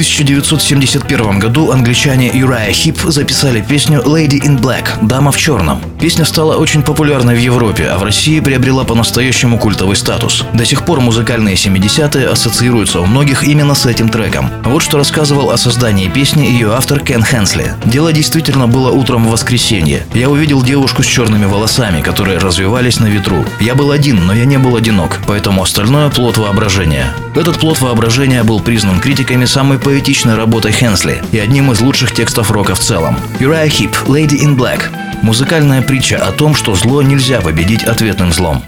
1971 году англичане Uriah Хип записали песню «Lady in Black» – «Дама в черном». Песня стала очень популярной в Европе, а в России приобрела по-настоящему культовый статус. До сих пор музыкальные 70-е ассоциируются у многих именно с этим треком. Вот что рассказывал о создании песни ее автор Кен Хенсли. Дело действительно было утром в воскресенье. Я увидел девушку с черными волосами, которые развивались на ветру. Я был один, но я не был одинок, поэтому остальное – плод воображения. Этот плод воображения был признан критиками самой поэтичной работой Хенсли и одним из лучших текстов рока в целом. Uriah Heep, Lady in Black – музыкальная притча о том, что зло нельзя победить ответным злом.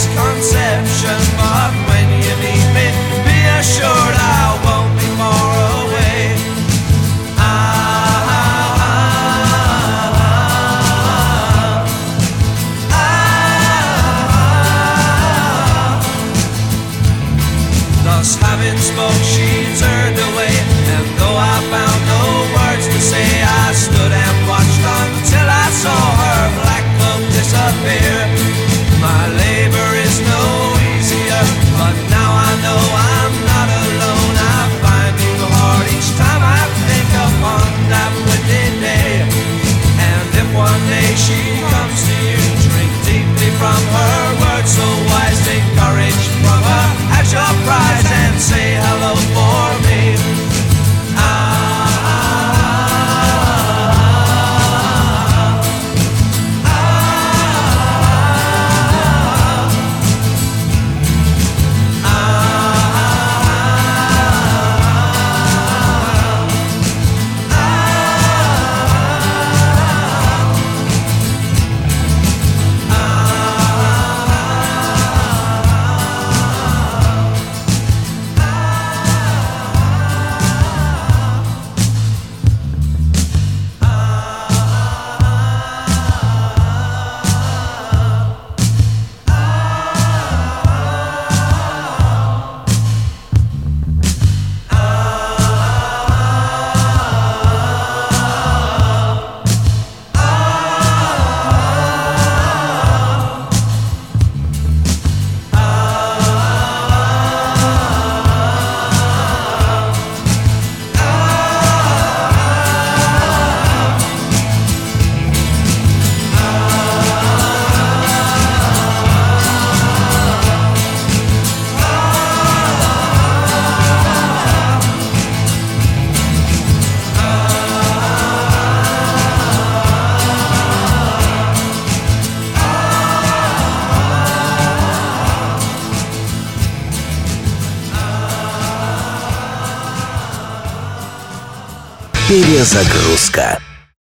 this concept. From her words so wise, take courage from her at your prize, and say Перезагрузка.